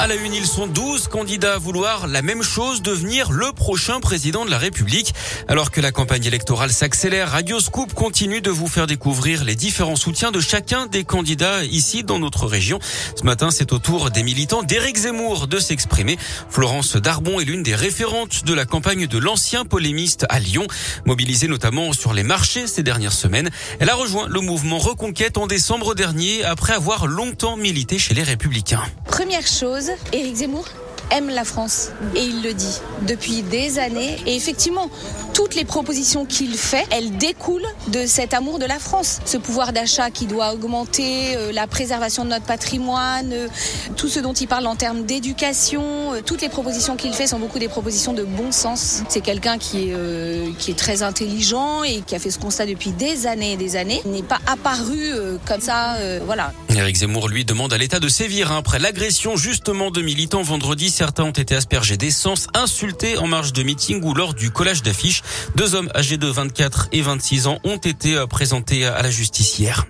À la une, ils sont 12 candidats à vouloir la même chose, devenir le prochain président de la République. Alors que la campagne électorale s'accélère, Radio Scoop continue de vous faire découvrir les différents soutiens de chacun des candidats ici dans notre région. Ce matin, c'est au tour des militants d'Éric Zemmour de s'exprimer. Florence Darbon est l'une des référentes de la campagne de l'ancien polémiste à Lyon, mobilisée notamment sur les marchés ces dernières semaines. Elle a rejoint le mouvement Reconquête en décembre dernier après avoir longtemps milité chez les Républicains. Première chose, Éric Zemmour aime la France. Et il le dit depuis des années. Et effectivement toutes les propositions qu'il fait elles découlent de cet amour de la France. Ce pouvoir d'achat qui doit augmenter euh, la préservation de notre patrimoine euh, tout ce dont il parle en termes d'éducation euh, toutes les propositions qu'il fait sont beaucoup des propositions de bon sens. C'est quelqu'un qui est qui est très intelligent et qui a fait ce constat depuis des années et des années. Il n'est pas apparu comme ça voilà. Éric Zemmour lui demande à l'État de sévir hein, après l'agression justement de militants vendredi Certains ont été aspergés d'essence, insultés en marge de meeting ou lors du collage d'affiches. Deux hommes âgés de 24 et 26 ans ont été euh, présentés à la justice hier.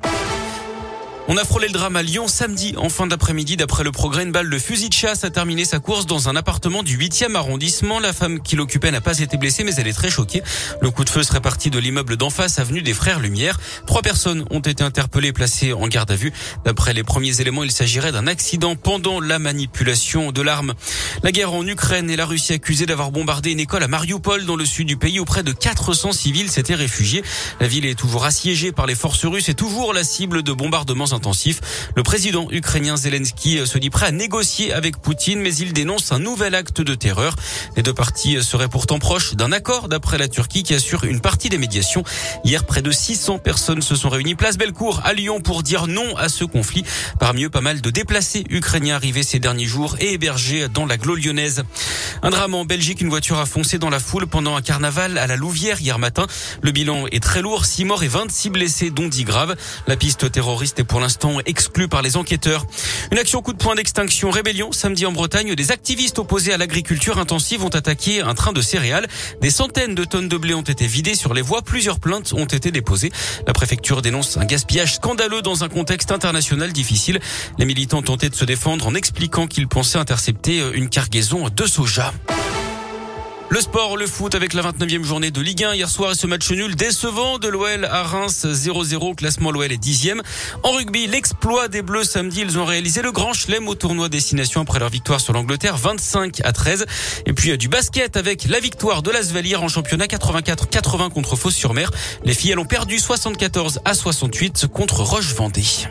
On a frôlé le drame à Lyon samedi en fin d'après-midi. D'après le progrès, une balle de fusil de chasse a terminé sa course dans un appartement du 8e arrondissement. La femme qui l'occupait n'a pas été blessée, mais elle est très choquée. Le coup de feu serait parti de l'immeuble d'en face, avenue des Frères Lumière. Trois personnes ont été interpellées et placées en garde à vue. D'après les premiers éléments, il s'agirait d'un accident pendant la manipulation de l'arme. La guerre en Ukraine et la Russie accusée d'avoir bombardé une école à Mariupol dans le sud du pays où près de 400 civils s'étaient réfugiés. La ville est toujours assiégée par les forces russes et toujours la cible de bombardements Le président ukrainien Zelensky se dit prêt à négocier avec Poutine, mais il dénonce un nouvel acte de terreur. Les deux parties seraient pourtant proches d'un accord d'après la Turquie qui assure une partie des médiations. Hier, près de 600 personnes se sont réunies place Bellecour à Lyon pour dire non à ce conflit. Parmi eux, pas mal de déplacés ukrainiens arrivés ces derniers jours et hébergés dans l'agglo lyonnaise. Un drame en Belgique, une voiture a foncé dans la foule pendant un carnaval à la Louvière hier matin. Le bilan est très lourd, 6 morts et 26 blessés, dont 10 graves. La piste terroriste est pour l'instant exclue par les enquêteurs. Une action coup de poing d'extinction rébellion samedi en Bretagne. Des activistes opposés à l'agriculture intensive ont attaqué un train de céréales. Des centaines de tonnes de blé ont été vidées sur les voies. Plusieurs plaintes ont été déposées. La préfecture dénonce un gaspillage scandaleux dans un contexte international difficile. Les militants tenté de se défendre en expliquant qu'ils pensaient intercepter une cargaison de soja. Le sport, le foot avec la 29e journée de Ligue 1 hier soir et ce match nul décevant de l'OL à Reims 0-0. Classement l'OL est dixième. En rugby, l'exploit des Bleus samedi, ils ont réalisé le grand chelem au tournoi destination après leur victoire sur l'Angleterre 25 à 13. Et puis du basket avec la victoire de l'Asvalière en championnat 84-80 contre Fos-sur-Mer. Les filles elles ont perdu 74 à 68 contre Roche-Vendée.